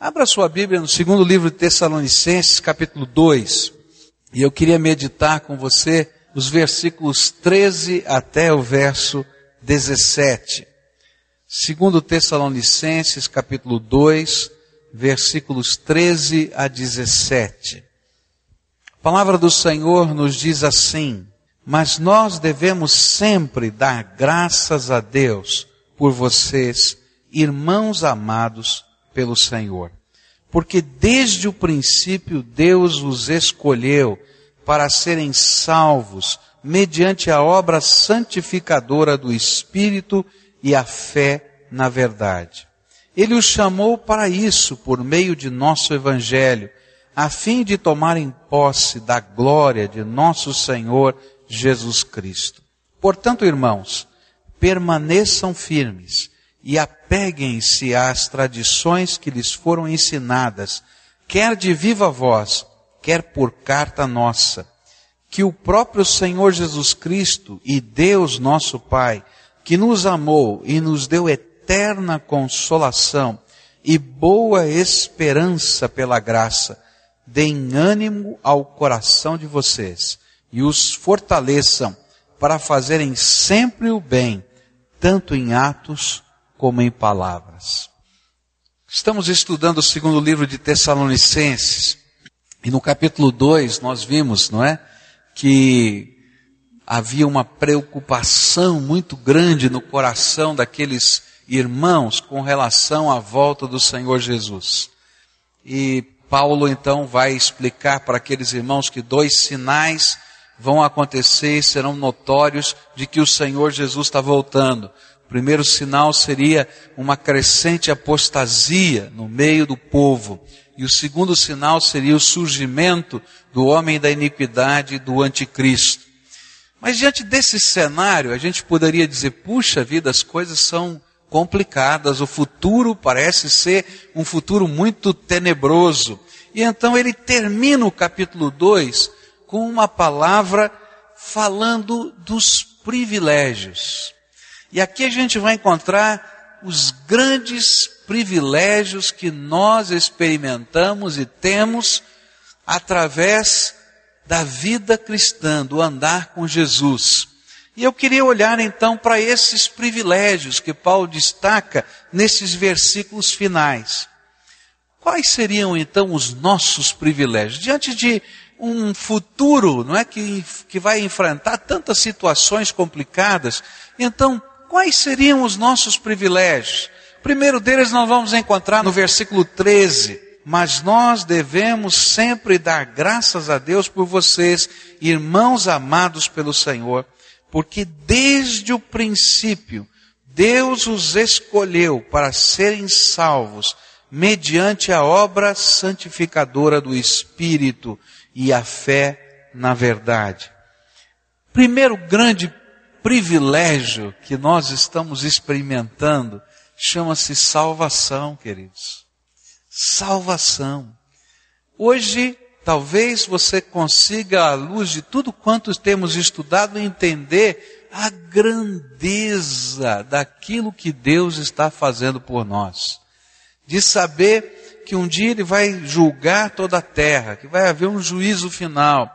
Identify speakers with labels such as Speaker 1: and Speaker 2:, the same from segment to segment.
Speaker 1: Abra sua Bíblia no segundo livro de Tessalonicenses, capítulo 2. E eu queria meditar com você os versículos 13 até o verso 17. Segundo Tessalonicenses, capítulo 2, versículos 13 a 17. A palavra do Senhor nos diz assim: Mas nós devemos sempre dar graças a Deus por vocês, irmãos amados pelo Senhor. Porque desde o princípio Deus os escolheu para serem salvos mediante a obra santificadora do Espírito e a fé na verdade. Ele os chamou para isso por meio de nosso Evangelho, a fim de tomarem posse da glória de nosso Senhor Jesus Cristo. Portanto, irmãos, permaneçam firmes e apeguem-se às tradições que lhes foram ensinadas, quer de viva voz, quer por carta nossa, que o próprio Senhor Jesus Cristo e Deus nosso Pai, que nos amou e nos deu eterna consolação e boa esperança pela graça, deem ânimo ao coração de vocês e os fortaleçam para fazerem sempre o bem, tanto em atos como em palavras. Estamos estudando o segundo livro de Tessalonicenses, e no capítulo 2 nós vimos, não é? Que havia uma preocupação muito grande no coração daqueles irmãos com relação à volta do Senhor Jesus. E Paulo então vai explicar para aqueles irmãos que dois sinais vão acontecer e serão notórios de que o Senhor Jesus está voltando. O primeiro sinal seria uma crescente apostasia no meio do povo. E o segundo sinal seria o surgimento do homem da iniquidade, do anticristo. Mas diante desse cenário, a gente poderia dizer, puxa vida, as coisas são complicadas, o futuro parece ser um futuro muito tenebroso. E então ele termina o capítulo 2 com uma palavra falando dos privilégios. E aqui a gente vai encontrar os grandes privilégios que nós experimentamos e temos através da vida cristã, do andar com Jesus. E eu queria olhar então para esses privilégios que Paulo destaca nesses versículos finais. Quais seriam então os nossos privilégios? Diante de um futuro, não é, que, que vai enfrentar tantas situações complicadas, então, quais seriam os nossos privilégios? Primeiro deles nós vamos encontrar no versículo 13. Mas nós devemos sempre dar graças a Deus por vocês, irmãos amados pelo Senhor, porque desde o princípio Deus os escolheu para serem salvos mediante a obra santificadora do Espírito e a fé na verdade. Primeiro grande privilégio que nós estamos experimentando chama-se salvação, queridos. Salvação. Hoje talvez você consiga, à luz de tudo quanto temos estudado, entender a grandeza daquilo que Deus está fazendo por nós. De saber que um dia Ele vai julgar toda a terra, que vai haver um juízo final,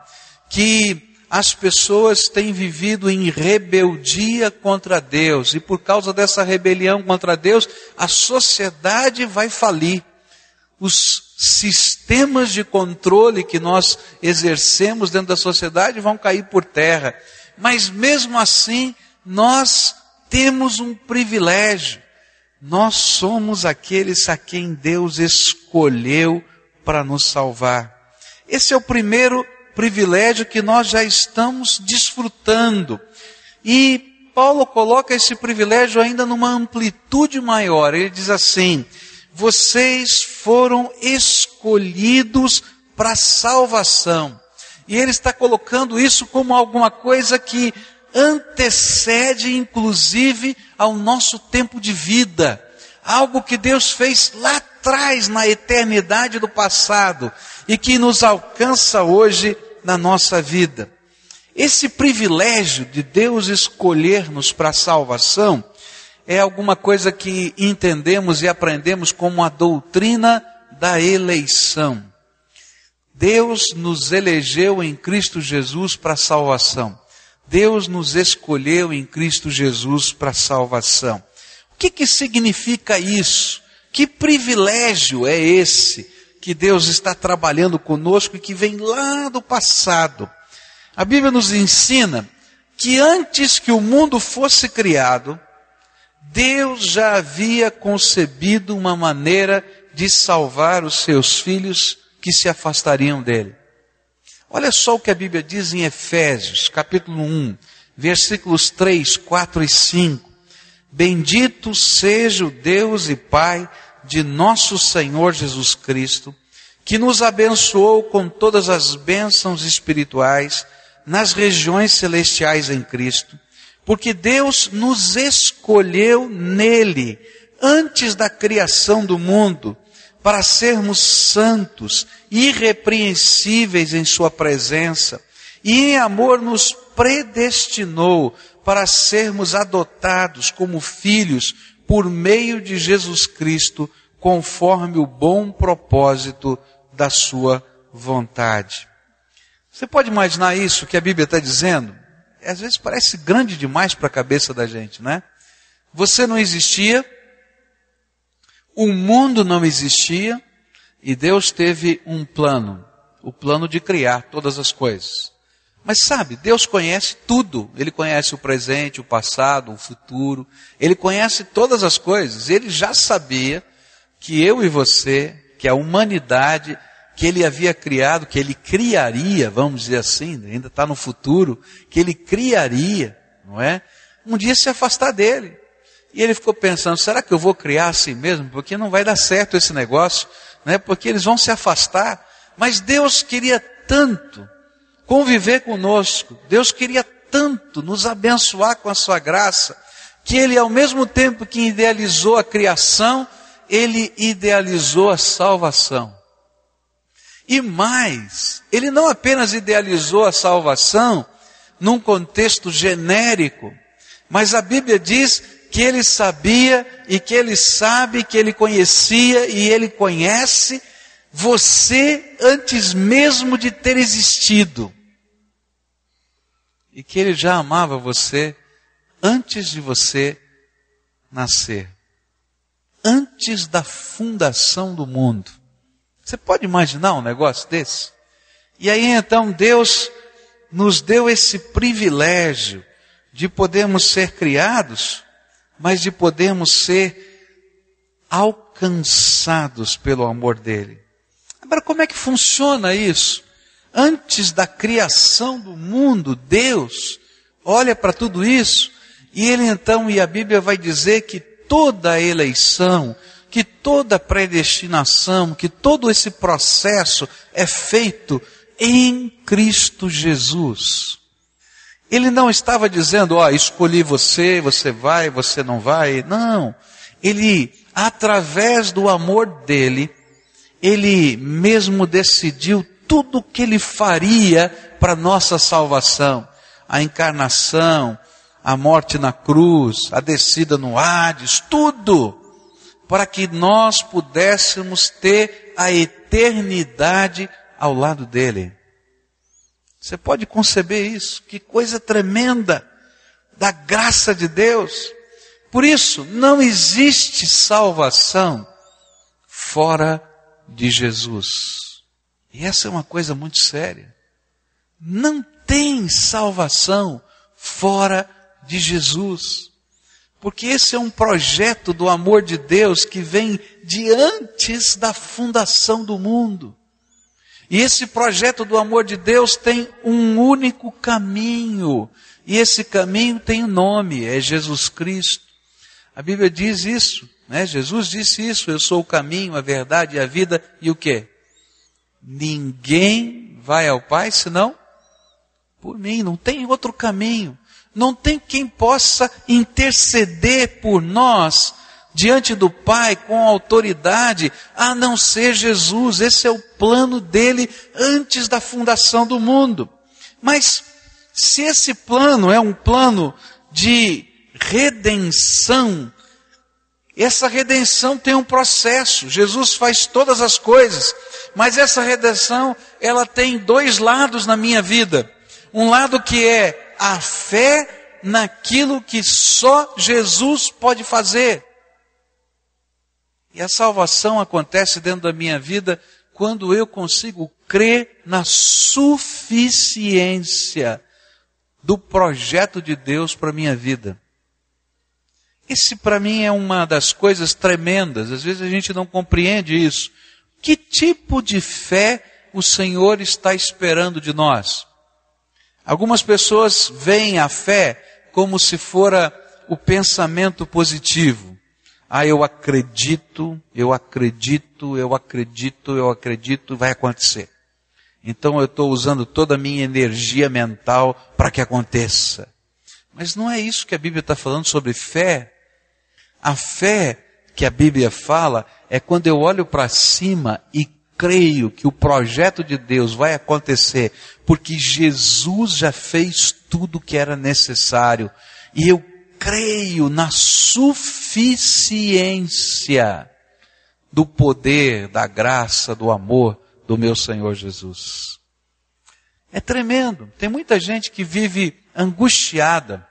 Speaker 1: que as pessoas têm vivido em rebeldia contra Deus, e por causa dessa rebelião contra Deus, a sociedade vai falir os sistemas de controle que nós exercemos dentro da sociedade vão cair por terra. Mas mesmo assim, nós temos um privilégio. Nós somos aqueles a quem Deus escolheu para nos salvar. Esse é o primeiro privilégio que nós já estamos desfrutando. E Paulo coloca esse privilégio ainda numa amplitude maior. Ele diz assim: vocês foram escolhidos para salvação. E ele está colocando isso como alguma coisa que antecede, inclusive, ao nosso tempo de vida. Algo que Deus fez lá atrás, na eternidade do passado, e que nos alcança hoje na nossa vida. Esse privilégio de Deus escolher-nos para a salvação é alguma coisa que entendemos e aprendemos como a doutrina da eleição. Deus nos elegeu em Cristo Jesus para salvação. Deus nos escolheu em Cristo Jesus para salvação. Que, que significa isso? Que privilégio é esse que Deus está trabalhando conosco e que vem lá do passado? A Bíblia nos ensina que antes que o mundo fosse criado, Deus já havia concebido uma maneira de salvar os seus filhos que se afastariam dele. Olha só o que a Bíblia diz em Efésios, capítulo 1, versículos 3, 4 e 5. Bendito seja o Deus e Pai de nosso Senhor Jesus Cristo, que nos abençoou com todas as bênçãos espirituais nas regiões celestiais em Cristo, porque Deus nos escolheu nele antes da criação do mundo para sermos santos, irrepreensíveis em Sua presença, e em amor nos predestinou para sermos adotados como filhos por meio de Jesus Cristo, conforme o bom propósito da Sua vontade. Você pode imaginar isso que a Bíblia está dizendo? Às vezes parece grande demais para a cabeça da gente, né? Você não existia, o mundo não existia, e Deus teve um plano, o plano de criar todas as coisas. Mas sabe, Deus conhece tudo. Ele conhece o presente, o passado, o futuro. Ele conhece todas as coisas. Ele já sabia que eu e você, que a humanidade que ele havia criado, que ele criaria, vamos dizer assim, ainda está no futuro, que ele criaria, não é? Um dia se afastar dele. E ele ficou pensando, será que eu vou criar assim mesmo? Porque não vai dar certo esse negócio, né? Porque eles vão se afastar. Mas Deus queria tanto conviver conosco. Deus queria tanto nos abençoar com a sua graça, que ele ao mesmo tempo que idealizou a criação, ele idealizou a salvação. E mais, ele não apenas idealizou a salvação num contexto genérico, mas a Bíblia diz que ele sabia e que ele sabe, que ele conhecia e ele conhece você antes mesmo de ter existido. E que ele já amava você antes de você nascer. Antes da fundação do mundo. Você pode imaginar um negócio desse? E aí então Deus nos deu esse privilégio de podermos ser criados, mas de podermos ser alcançados pelo amor dele. Agora, como é que funciona isso? Antes da criação do mundo, Deus olha para tudo isso e ele então, e a Bíblia vai dizer que toda eleição, que toda predestinação, que todo esse processo é feito em Cristo Jesus. Ele não estava dizendo, ó, oh, escolhi você, você vai, você não vai. Não. Ele, através do amor dele, ele mesmo decidiu tudo o que ele faria para nossa salvação. A encarnação, a morte na cruz, a descida no Hades, tudo para que nós pudéssemos ter a eternidade ao lado dele. Você pode conceber isso? Que coisa tremenda da graça de Deus. Por isso, não existe salvação fora de Jesus. E essa é uma coisa muito séria. Não tem salvação fora de Jesus porque esse é um projeto do amor de Deus que vem de antes da fundação do mundo. E esse projeto do amor de Deus tem um único caminho, e esse caminho tem um nome, é Jesus Cristo. A Bíblia diz isso, né? Jesus disse isso, eu sou o caminho, a verdade e a vida, e o que? Ninguém vai ao Pai senão por mim, não tem outro caminho não tem quem possa interceder por nós diante do Pai com autoridade, a não ser Jesus. Esse é o plano dele antes da fundação do mundo. Mas, se esse plano é um plano de redenção, Essa redenção tem um processo. Jesus faz todas as coisas, mas essa redenção, ela tem dois lados na minha vida. Um lado que é a fé naquilo que só Jesus pode fazer. E a salvação acontece dentro da minha vida quando eu consigo crer na suficiência do projeto de Deus para minha vida. Esse para mim é uma das coisas tremendas, às vezes a gente não compreende isso. Que tipo de fé o Senhor está esperando de nós? Algumas pessoas veem a fé como se fora o pensamento positivo. Ah, eu acredito, eu acredito, eu acredito, eu acredito, vai acontecer. Então eu estou usando toda a minha energia mental para que aconteça. Mas não é isso que a Bíblia está falando sobre fé. A fé que a Bíblia fala é quando eu olho para cima e creio que o projeto de Deus vai acontecer, porque Jesus já fez tudo o que era necessário. E eu creio na suficiência do poder, da graça, do amor do meu Senhor Jesus. É tremendo. Tem muita gente que vive angustiada,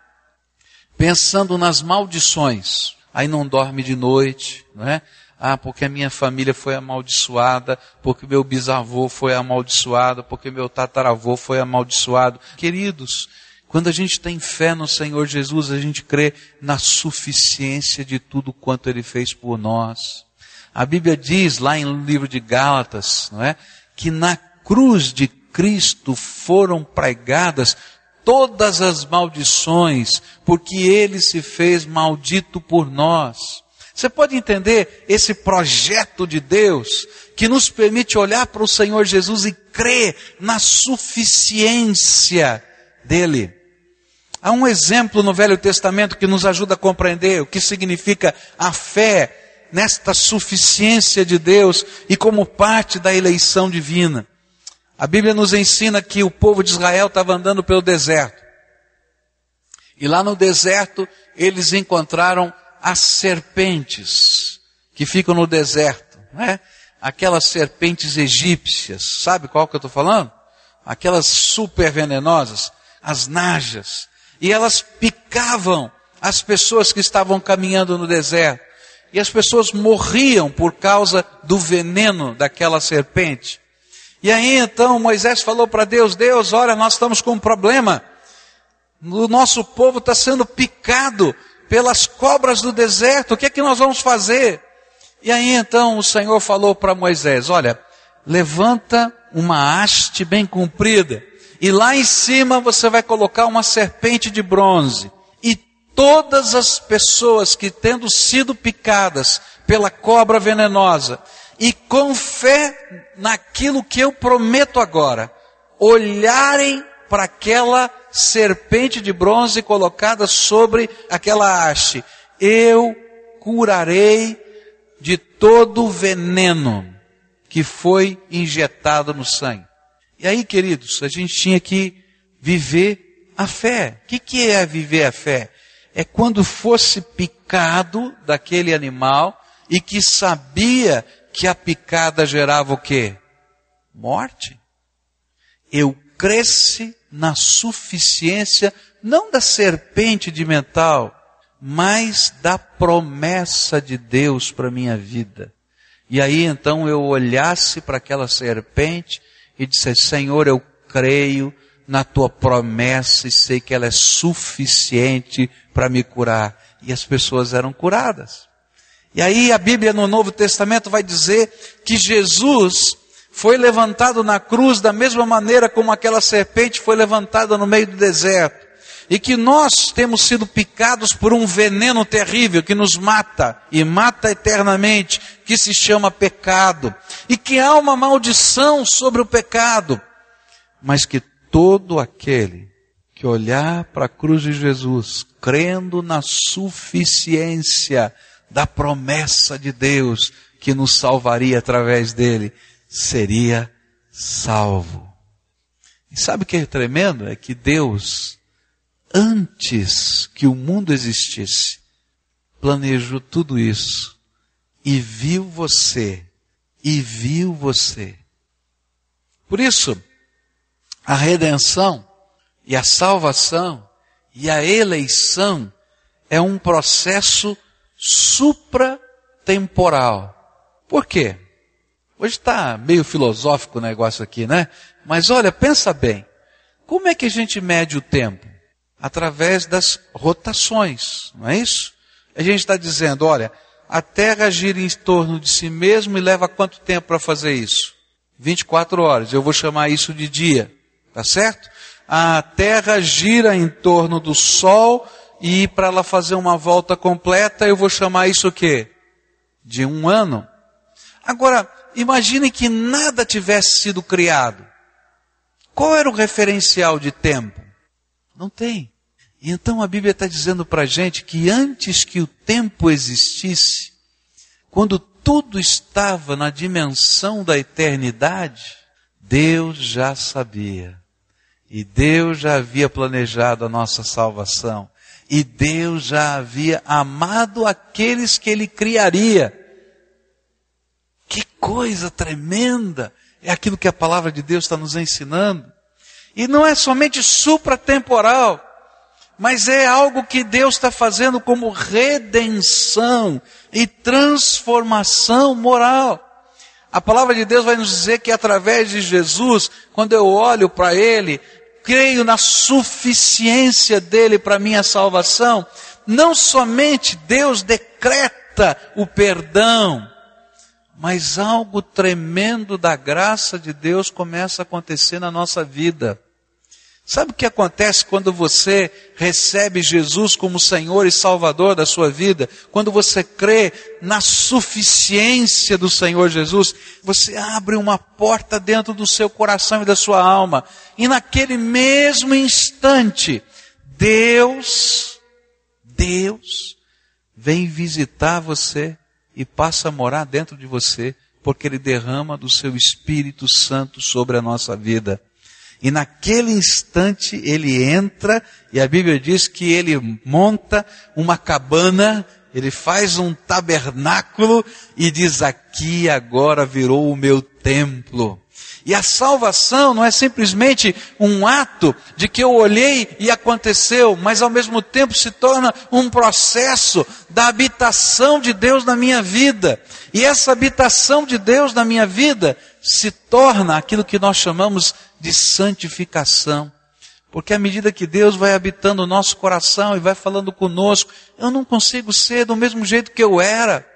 Speaker 1: pensando nas maldições. Aí não dorme de noite, não é? Ah, porque a minha família foi amaldiçoada, porque meu bisavô foi amaldiçoado, porque meu tataravô foi amaldiçoado. Queridos, quando a gente tem fé no Senhor Jesus, a gente crê na suficiência de tudo quanto Ele fez por nós. A Bíblia diz lá em livro de Gálatas, não é? Que na cruz de Cristo foram pregadas todas as maldições, porque Ele se fez maldito por nós. Você pode entender esse projeto de Deus que nos permite olhar para o Senhor Jesus e crer na suficiência dele. Há um exemplo no Velho Testamento que nos ajuda a compreender o que significa a fé nesta suficiência de Deus e como parte da eleição divina. A Bíblia nos ensina que o povo de Israel estava andando pelo deserto. E lá no deserto eles encontraram as serpentes que ficam no deserto, né? Aquelas serpentes egípcias, sabe qual que eu estou falando? Aquelas super venenosas, as najas e elas picavam as pessoas que estavam caminhando no deserto. E as pessoas morriam por causa do veneno daquela serpente. E aí então Moisés falou para Deus: Deus, olha, nós estamos com um problema. O nosso povo está sendo picado pelas cobras do deserto. O que é que nós vamos fazer? E aí então o Senhor falou para Moisés: Olha, levanta uma haste bem comprida e lá em cima você vai colocar uma serpente de bronze. E todas as pessoas que tendo sido picadas pela cobra venenosa, e com fé naquilo que eu prometo agora, olharem para aquela serpente de bronze colocada sobre aquela haste, eu curarei de todo o veneno que foi injetado no sangue. E aí, queridos, a gente tinha que viver a fé. O que, que é viver a fé? É quando fosse picado daquele animal e que sabia que a picada gerava o quê? Morte. Eu cresci na suficiência, não da serpente de mental, mas da promessa de Deus para minha vida. E aí então eu olhasse para aquela serpente e disse: Senhor, eu creio na tua promessa e sei que ela é suficiente para me curar. E as pessoas eram curadas. E aí a Bíblia no Novo Testamento vai dizer que Jesus foi levantado na cruz da mesma maneira como aquela serpente foi levantada no meio do deserto. E que nós temos sido picados por um veneno terrível que nos mata e mata eternamente, que se chama pecado, e que há uma maldição sobre o pecado, mas que todo aquele que olhar para a cruz de Jesus, crendo na suficiência da promessa de Deus que nos salvaria através dele, seria salvo. E sabe o que é tremendo? É que Deus antes que o mundo existisse, planejou tudo isso e viu você, e viu você. Por isso, a redenção e a salvação e a eleição é um processo supratemporal. Por quê? Hoje está meio filosófico o negócio aqui, né? Mas olha, pensa bem. Como é que a gente mede o tempo? Através das rotações, não é isso? A gente está dizendo, olha, a Terra gira em torno de si mesmo e leva quanto tempo para fazer isso? 24 horas. Eu vou chamar isso de dia. Tá certo? A Terra gira em torno do Sol e para ela fazer uma volta completa, eu vou chamar isso o quê? De um ano. Agora, imagine que nada tivesse sido criado. Qual era o referencial de tempo? Não tem. Então a Bíblia está dizendo para a gente que antes que o tempo existisse, quando tudo estava na dimensão da eternidade, Deus já sabia. E Deus já havia planejado a nossa salvação. E Deus já havia amado aqueles que Ele criaria. Que coisa tremenda! É aquilo que a palavra de Deus está nos ensinando. E não é somente supratemporal mas é algo que Deus está fazendo como redenção e transformação moral. A palavra de Deus vai nos dizer que através de Jesus, quando eu olho para Ele, creio na suficiência dele para minha salvação, não somente Deus decreta o perdão, mas algo tremendo da graça de Deus começa a acontecer na nossa vida. Sabe o que acontece quando você recebe Jesus como Senhor e Salvador da sua vida? Quando você crê na suficiência do Senhor Jesus, você abre uma porta dentro do seu coração e da sua alma. E naquele mesmo instante, Deus, Deus, vem visitar você e passa a morar dentro de você, porque Ele derrama do seu Espírito Santo sobre a nossa vida. E naquele instante ele entra, e a Bíblia diz que ele monta uma cabana, ele faz um tabernáculo e diz: Aqui agora virou o meu templo. E a salvação não é simplesmente um ato de que eu olhei e aconteceu, mas ao mesmo tempo se torna um processo da habitação de Deus na minha vida. E essa habitação de Deus na minha vida se torna aquilo que nós chamamos de santificação. Porque à medida que Deus vai habitando o nosso coração e vai falando conosco, eu não consigo ser do mesmo jeito que eu era.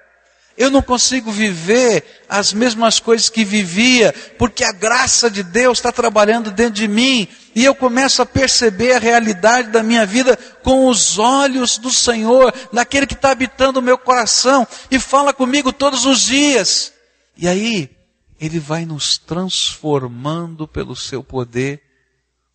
Speaker 1: Eu não consigo viver as mesmas coisas que vivia, porque a graça de Deus está trabalhando dentro de mim e eu começo a perceber a realidade da minha vida com os olhos do Senhor, daquele que está habitando o meu coração e fala comigo todos os dias. E aí, Ele vai nos transformando pelo seu poder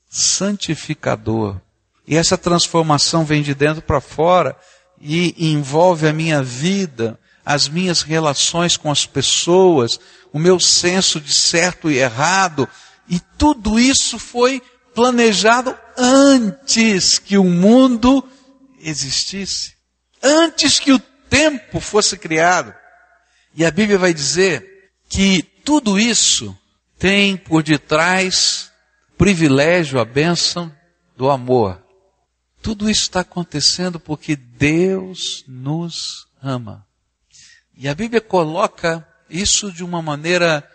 Speaker 1: santificador. E essa transformação vem de dentro para fora e envolve a minha vida, as minhas relações com as pessoas, o meu senso de certo e errado, e tudo isso foi planejado antes que o mundo existisse, antes que o tempo fosse criado. E a Bíblia vai dizer que tudo isso tem por detrás privilégio, a bênção do amor. Tudo isso está acontecendo porque Deus nos ama. E a Bíblia coloca isso de uma maneira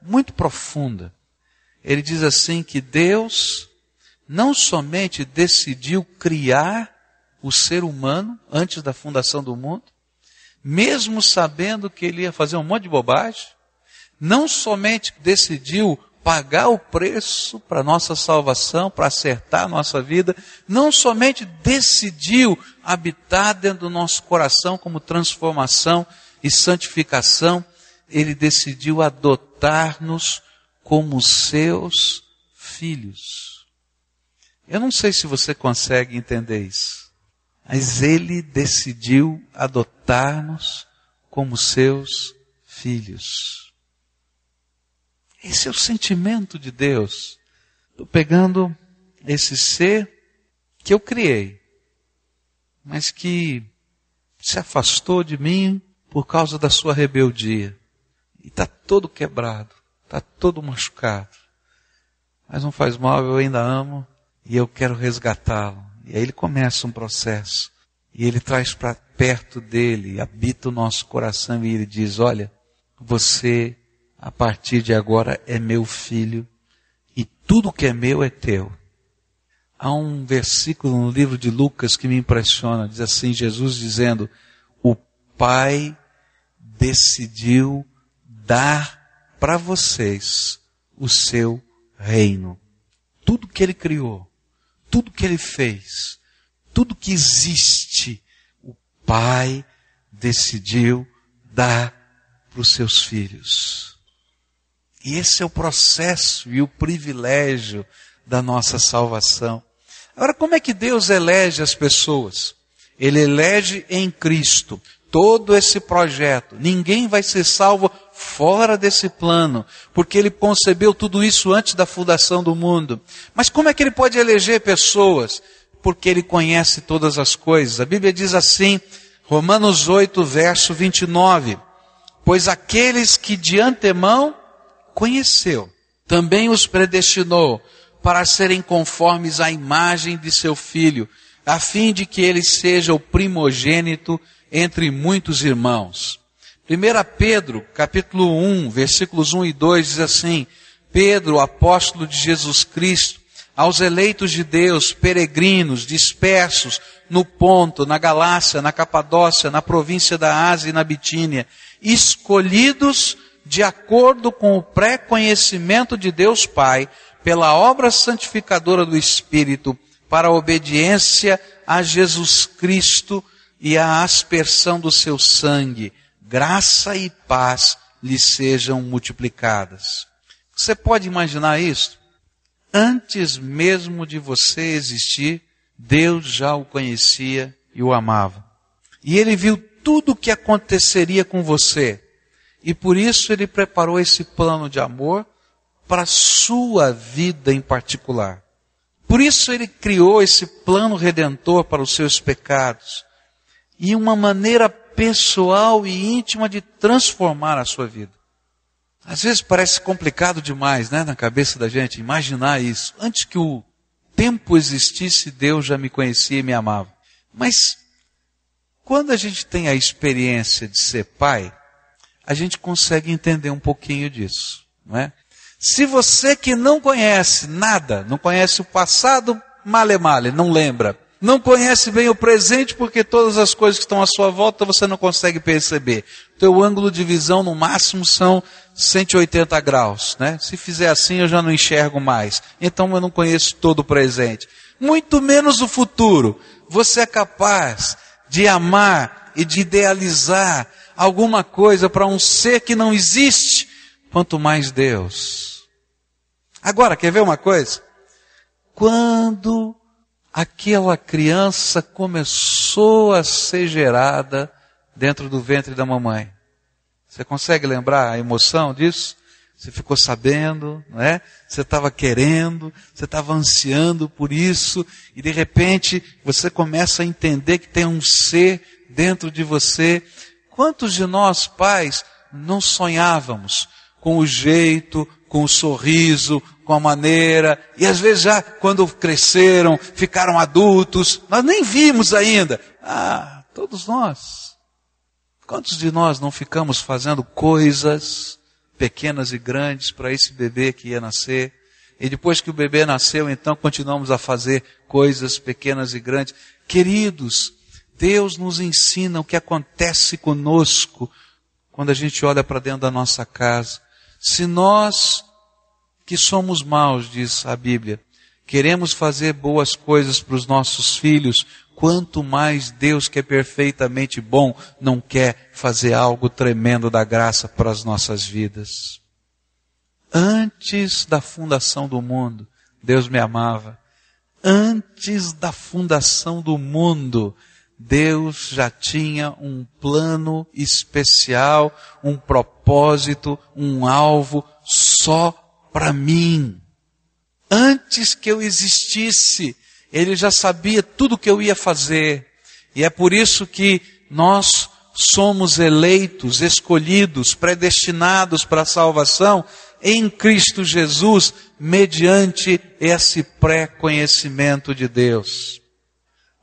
Speaker 1: muito profunda. Ele diz assim que Deus não somente decidiu criar o ser humano antes da fundação do mundo, mesmo sabendo que ele ia fazer um monte de bobagem, não somente decidiu pagar o preço para nossa salvação, para acertar a nossa vida, não somente decidiu habitar dentro do nosso coração como transformação e santificação, ele decidiu adotar-nos como seus filhos. Eu não sei se você consegue entender isso, mas ele decidiu adotar-nos como seus filhos. Esse é o sentimento de Deus. Estou pegando esse ser que eu criei, mas que se afastou de mim por causa da sua rebeldia. E está todo quebrado, está todo machucado. Mas não faz mal, eu ainda amo e eu quero resgatá-lo. E aí ele começa um processo. E ele traz para perto dele, habita o nosso coração e ele diz: Olha, você a partir de agora é meu filho e tudo que é meu é teu. Há um versículo no livro de Lucas que me impressiona, diz assim, Jesus dizendo, o Pai decidiu dar para vocês o seu reino. Tudo que ele criou, tudo que ele fez, tudo que existe, o Pai decidiu dar para os seus filhos. E esse é o processo e o privilégio da nossa salvação. Agora, como é que Deus elege as pessoas? Ele elege em Cristo todo esse projeto. Ninguém vai ser salvo fora desse plano, porque ele concebeu tudo isso antes da fundação do mundo. Mas como é que ele pode eleger pessoas? Porque ele conhece todas as coisas. A Bíblia diz assim, Romanos 8, verso 29. Pois aqueles que de antemão conheceu, também os predestinou para serem conformes à imagem de seu filho, a fim de que ele seja o primogênito entre muitos irmãos. 1 Pedro, capítulo 1, versículos 1 e 2 diz assim: Pedro, apóstolo de Jesus Cristo, aos eleitos de Deus, peregrinos, dispersos no Ponto, na Galácia, na Capadócia, na província da Ásia e na Bitínia, escolhidos de acordo com o pré-conhecimento de Deus Pai, pela obra santificadora do Espírito, para a obediência a Jesus Cristo e a aspersão do seu sangue, graça e paz lhe sejam multiplicadas. Você pode imaginar isso? Antes mesmo de você existir, Deus já o conhecia e o amava. E ele viu tudo o que aconteceria com você. E por isso ele preparou esse plano de amor para a sua vida em particular. Por isso ele criou esse plano redentor para os seus pecados. E uma maneira pessoal e íntima de transformar a sua vida. Às vezes parece complicado demais, né, na cabeça da gente, imaginar isso. Antes que o tempo existisse, Deus já me conhecia e me amava. Mas quando a gente tem a experiência de ser pai, a gente consegue entender um pouquinho disso, não é? Se você que não conhece nada, não conhece o passado, male male, não lembra, não conhece bem o presente porque todas as coisas que estão à sua volta você não consegue perceber. Teu ângulo de visão no máximo são 180 graus, né? Se fizer assim eu já não enxergo mais. Então eu não conheço todo o presente. Muito menos o futuro. Você é capaz de amar e de idealizar alguma coisa para um ser que não existe, quanto mais Deus. Agora, quer ver uma coisa? Quando aquela criança começou a ser gerada dentro do ventre da mamãe. Você consegue lembrar a emoção disso? Você ficou sabendo, não é? Você estava querendo, você estava ansiando por isso, e de repente você começa a entender que tem um ser dentro de você. Quantos de nós, pais, não sonhávamos com o jeito, com o sorriso, com a maneira, e às vezes já quando cresceram, ficaram adultos, nós nem vimos ainda. Ah, todos nós. Quantos de nós não ficamos fazendo coisas pequenas e grandes para esse bebê que ia nascer? E depois que o bebê nasceu, então continuamos a fazer coisas pequenas e grandes. Queridos, Deus nos ensina o que acontece conosco quando a gente olha para dentro da nossa casa. Se nós que somos maus, diz a Bíblia. Queremos fazer boas coisas para os nossos filhos, quanto mais Deus que é perfeitamente bom não quer fazer algo tremendo da graça para as nossas vidas. Antes da fundação do mundo, Deus me amava. Antes da fundação do mundo, Deus já tinha um plano especial, um propósito, um alvo só para mim. Antes que eu existisse, ele já sabia tudo o que eu ia fazer. E é por isso que nós somos eleitos, escolhidos, predestinados para a salvação em Cristo Jesus, mediante esse pré-conhecimento de Deus.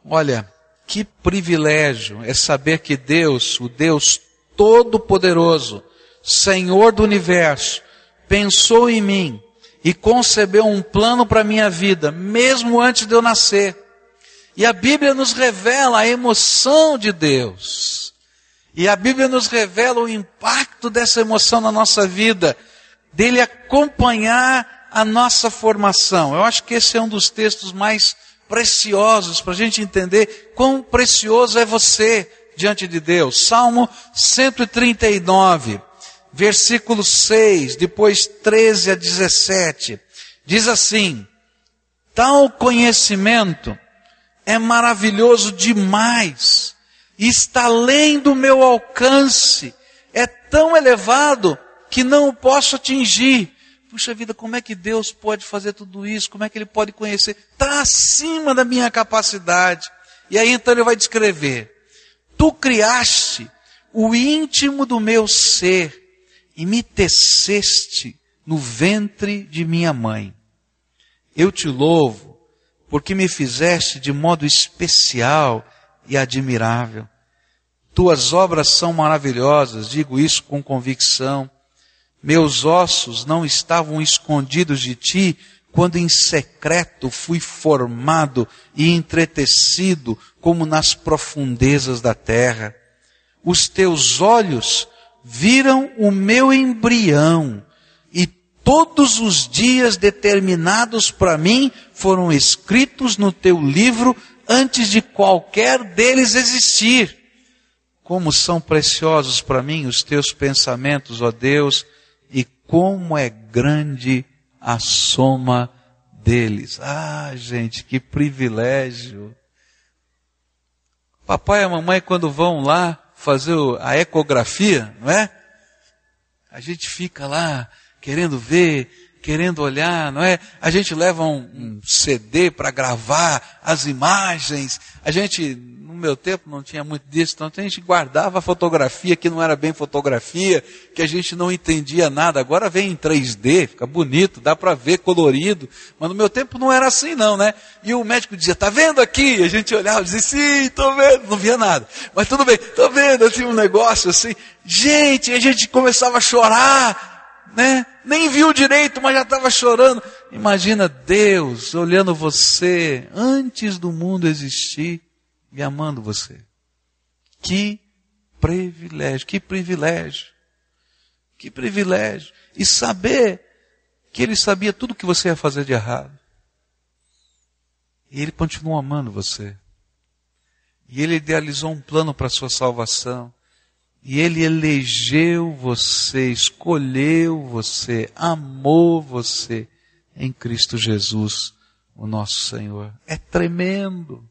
Speaker 1: Olha, que privilégio é saber que Deus, o Deus Todo-Poderoso, Senhor do Universo, pensou em mim e concebeu um plano para a minha vida, mesmo antes de eu nascer. E a Bíblia nos revela a emoção de Deus. E a Bíblia nos revela o impacto dessa emoção na nossa vida, dele acompanhar a nossa formação. Eu acho que esse é um dos textos mais preciosos para a gente entender quão precioso é você diante de Deus. Salmo 139 versículo 6, depois 13 a 17, diz assim: Tal conhecimento é maravilhoso demais, está além do meu alcance, é tão elevado que não o posso atingir. Puxa vida, como é que Deus pode fazer tudo isso? Como é que Ele pode conhecer? Está acima da minha capacidade. E aí então ele vai descrever: Tu criaste o íntimo do meu ser e me teceste no ventre de minha mãe. Eu te louvo, porque me fizeste de modo especial e admirável. Tuas obras são maravilhosas, digo isso com convicção. Meus ossos não estavam escondidos de ti quando em secreto fui formado e entretecido como nas profundezas da terra. Os teus olhos viram o meu embrião e todos os dias determinados para mim foram escritos no teu livro antes de qualquer deles existir. Como são preciosos para mim os teus pensamentos, ó Deus, como é grande a soma deles. Ah, gente, que privilégio. Papai e a mamãe, quando vão lá fazer a ecografia, não é? A gente fica lá querendo ver, querendo olhar, não é? A gente leva um, um CD para gravar as imagens. A gente, meu tempo, não tinha muito disso, então a gente guardava fotografia que não era bem fotografia, que a gente não entendia nada. Agora vem em 3D, fica bonito, dá para ver colorido. Mas no meu tempo não era assim, não, né? E o médico dizia, tá vendo aqui? E a gente olhava e dizia, sim, tô vendo. Não via nada. Mas tudo bem, tô vendo assim um negócio assim. Gente, a gente começava a chorar né? Nem viu direito, mas já estava chorando. Imagina Deus olhando você antes do mundo existir e amando você. Que privilégio, que privilégio. Que privilégio. E saber que ele sabia tudo que você ia fazer de errado. E ele continua amando você. E ele idealizou um plano para a sua salvação. E Ele elegeu você, escolheu você, amou você em Cristo Jesus, o nosso Senhor. É tremendo.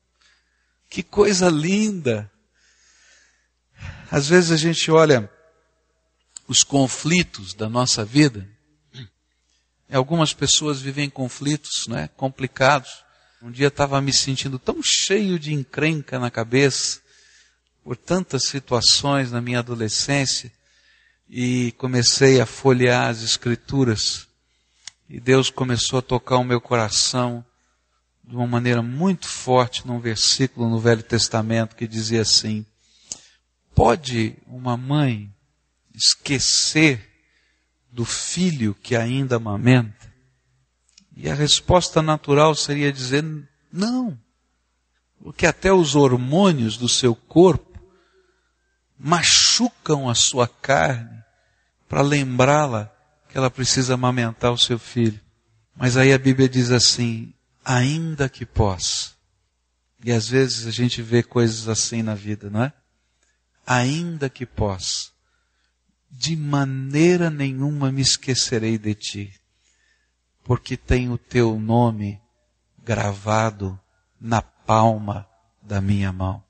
Speaker 1: Que coisa linda. Às vezes a gente olha os conflitos da nossa vida. Algumas pessoas vivem conflitos, né, complicados. Um dia estava me sentindo tão cheio de encrenca na cabeça por tantas situações na minha adolescência e comecei a folhear as escrituras e Deus começou a tocar o meu coração de uma maneira muito forte num versículo no Velho Testamento que dizia assim: Pode uma mãe esquecer do filho que ainda amamenta? E a resposta natural seria dizer: não. Porque até os hormônios do seu corpo machucam a sua carne para lembrá-la que ela precisa amamentar o seu filho. Mas aí a Bíblia diz assim: ainda que possa. E às vezes a gente vê coisas assim na vida, não é? Ainda que possa. De maneira nenhuma me esquecerei de ti, porque tem o teu nome gravado na palma da minha mão.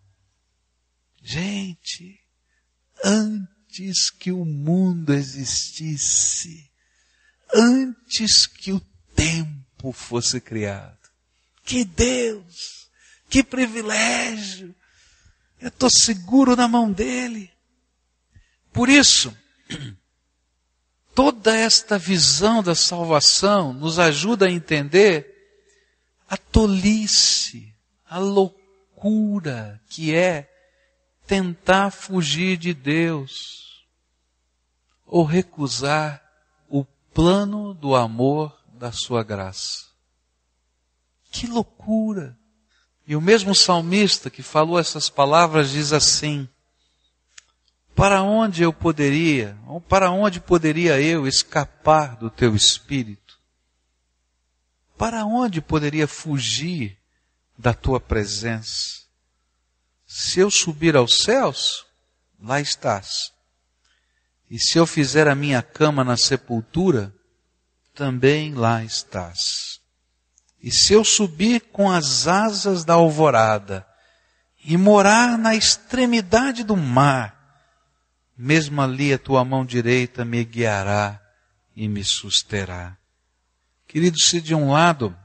Speaker 1: Gente, antes que o mundo existisse, antes que o tempo fosse criado. Que Deus! Que privilégio! Eu estou seguro na mão dele. Por isso, toda esta visão da salvação nos ajuda a entender a tolice, a loucura que é tentar fugir de Deus ou recusar o plano do amor da sua graça. Que loucura! E o mesmo salmista que falou essas palavras diz assim: Para onde eu poderia, ou para onde poderia eu escapar do teu espírito? Para onde poderia fugir da tua presença? Se eu subir aos céus, lá estás. E se eu fizer a minha cama na sepultura, também lá estás. E se eu subir com as asas da alvorada e morar na extremidade do mar, mesmo ali a tua mão direita me guiará e me susterá. Queridos, se de um lado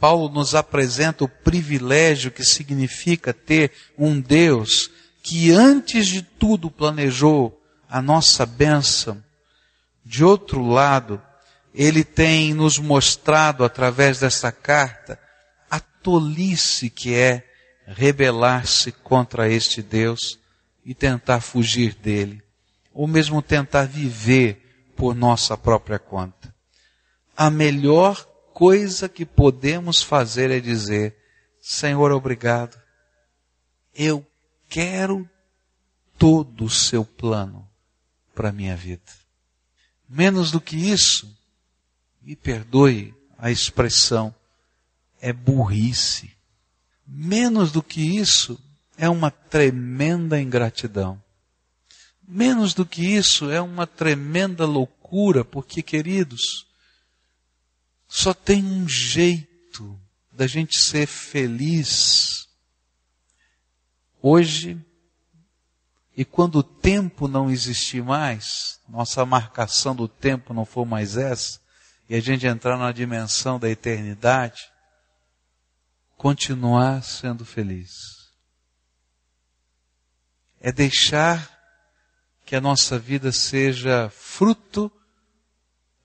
Speaker 1: Paulo nos apresenta o privilégio que significa ter um Deus que antes de tudo planejou a nossa bênção, de outro lado, ele tem nos mostrado através dessa carta a tolice que é rebelar-se contra este Deus e tentar fugir dele, ou mesmo tentar viver por nossa própria conta. A melhor coisa que podemos fazer é dizer: Senhor, obrigado. Eu quero todo o seu plano para a minha vida. Menos do que isso, me perdoe a expressão, é burrice. Menos do que isso, é uma tremenda ingratidão. Menos do que isso, é uma tremenda loucura, porque, queridos, só tem um jeito da gente ser feliz. Hoje, e quando o tempo não existir mais, nossa marcação do tempo não for mais essa, e a gente entrar na dimensão da eternidade, continuar sendo feliz. É deixar que a nossa vida seja fruto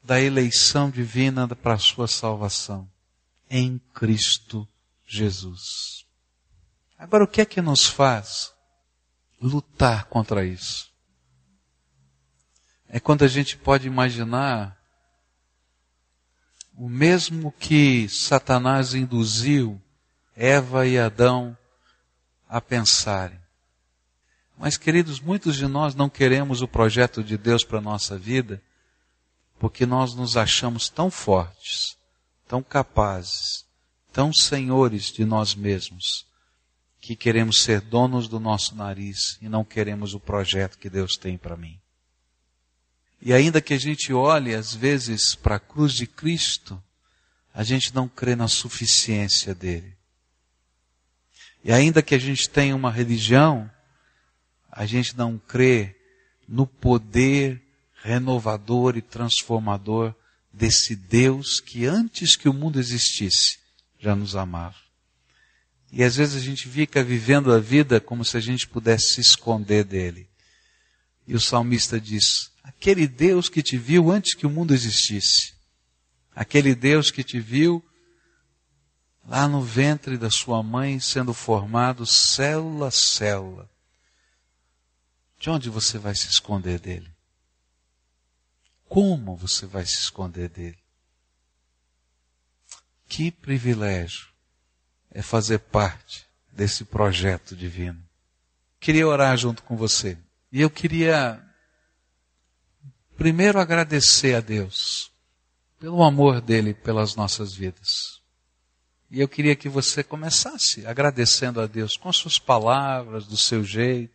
Speaker 1: da eleição divina para a sua salvação em Cristo Jesus. Agora, o que é que nos faz lutar contra isso? É quando a gente pode imaginar o mesmo que Satanás induziu Eva e Adão a pensarem. Mas, queridos, muitos de nós não queremos o projeto de Deus para a nossa vida, porque nós nos achamos tão fortes, tão capazes, tão senhores de nós mesmos, que queremos ser donos do nosso nariz e não queremos o projeto que Deus tem para mim. E ainda que a gente olhe às vezes para a cruz de Cristo, a gente não crê na suficiência dele. E ainda que a gente tenha uma religião, a gente não crê no poder renovador e transformador desse Deus que antes que o mundo existisse já nos amava. E às vezes a gente fica vivendo a vida como se a gente pudesse se esconder dele. E o salmista diz: aquele Deus que te viu antes que o mundo existisse, aquele Deus que te viu lá no ventre da sua mãe sendo formado célula a célula. De onde você vai se esconder dele? Como você vai se esconder dele? Que privilégio é fazer parte desse projeto divino. Queria orar junto com você. E eu queria primeiro agradecer a Deus pelo amor dele pelas nossas vidas. E eu queria que você começasse agradecendo a Deus com suas palavras, do seu jeito.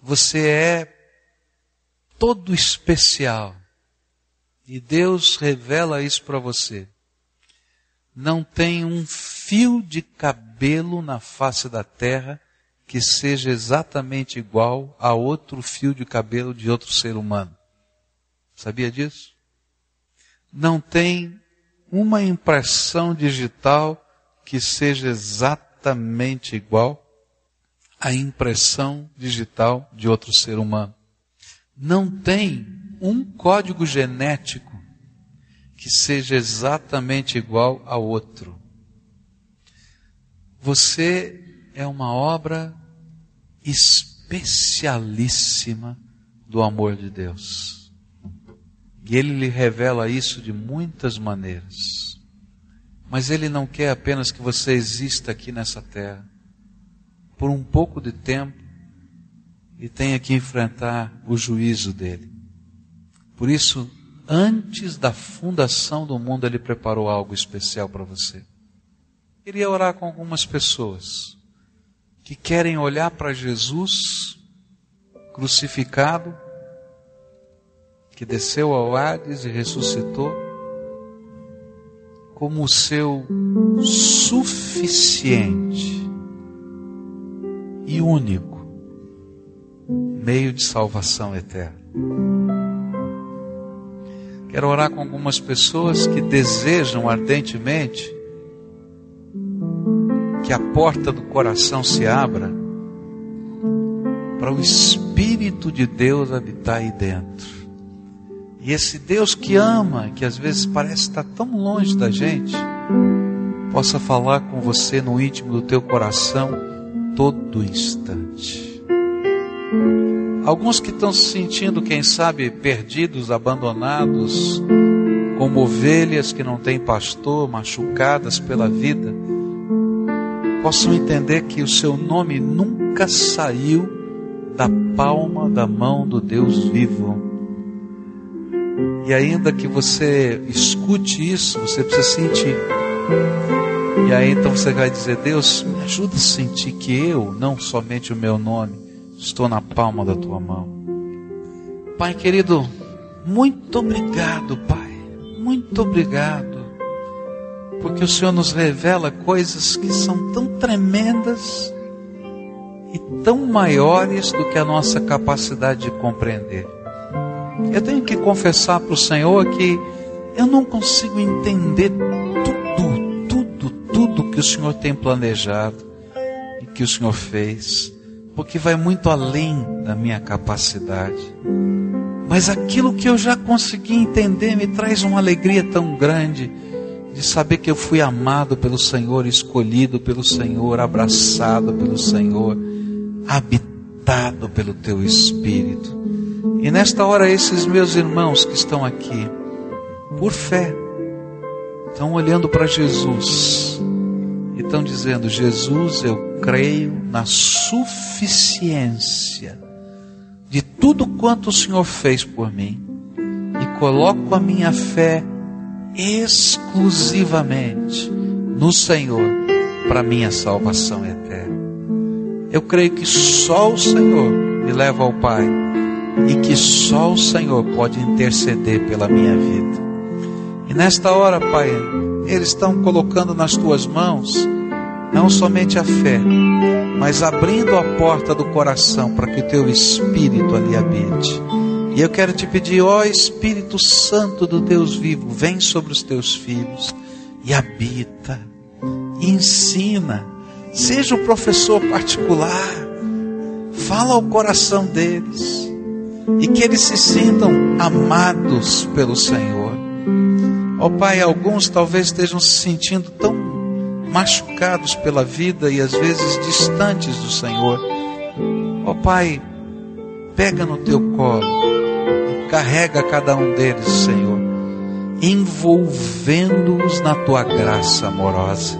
Speaker 1: Você é todo especial. E Deus revela isso para você. Não tem um fio de cabelo na face da terra que seja exatamente igual a outro fio de cabelo de outro ser humano. Sabia disso? Não tem uma impressão digital que seja exatamente igual a impressão digital de outro ser humano. Não tem um código genético que seja exatamente igual ao outro. Você é uma obra especialíssima do amor de Deus. E Ele lhe revela isso de muitas maneiras. Mas Ele não quer apenas que você exista aqui nessa terra por um pouco de tempo e tenha que enfrentar o juízo dele. Por isso, antes da fundação do mundo, Ele preparou algo especial para você. Queria orar com algumas pessoas que querem olhar para Jesus crucificado, que desceu ao Hades e ressuscitou, como o seu suficiente e único meio de salvação eterna. Quero orar com algumas pessoas que desejam ardentemente que a porta do coração se abra para o Espírito de Deus habitar aí dentro. E esse Deus que ama, que às vezes parece estar tão longe da gente, possa falar com você no íntimo do teu coração todo instante. Alguns que estão se sentindo, quem sabe, perdidos, abandonados, como ovelhas que não têm pastor, machucadas pela vida, possam entender que o seu nome nunca saiu da palma da mão do Deus vivo. E ainda que você escute isso, você precisa sentir. E aí então você vai dizer: Deus, me ajuda a sentir que eu, não somente o meu nome, estou na palma da tua mão. Pai querido, muito obrigado, Pai. Muito obrigado porque o Senhor nos revela coisas que são tão tremendas e tão maiores do que a nossa capacidade de compreender. Eu tenho que confessar para o Senhor que eu não consigo entender tudo, tudo, tudo que o Senhor tem planejado e que o Senhor fez, porque vai muito além da minha capacidade. Mas aquilo que eu já consegui entender me traz uma alegria tão grande de saber que eu fui amado pelo Senhor, escolhido pelo Senhor, abraçado pelo Senhor, habitado pelo Teu Espírito. E nesta hora, esses meus irmãos que estão aqui, por fé, estão olhando para Jesus e estão dizendo: Jesus, eu creio na suficiência de tudo quanto o Senhor fez por mim e coloco a minha fé exclusivamente no Senhor para minha salvação eterna. Eu creio que só o Senhor me leva ao Pai e que só o Senhor pode interceder pela minha vida. E nesta hora, Pai, eles estão colocando nas tuas mãos não somente a fé, mas abrindo a porta do coração para que o teu espírito ali habite e eu quero te pedir, ó Espírito Santo do Deus vivo, vem sobre os teus filhos e habita, e ensina, seja o professor particular, fala ao coração deles, e que eles se sintam amados pelo Senhor. Ó Pai, alguns talvez estejam se sentindo tão machucados pela vida e às vezes distantes do Senhor. Ó Pai, pega no teu colo Carrega cada um deles, Senhor, envolvendo-os na tua graça amorosa.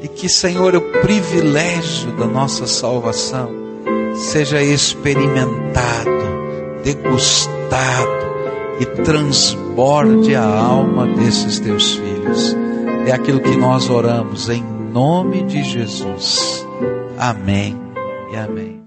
Speaker 1: E que, Senhor, o privilégio da nossa salvação seja experimentado, degustado e transborde a alma desses teus filhos. É aquilo que nós oramos em nome de Jesus. Amém e amém.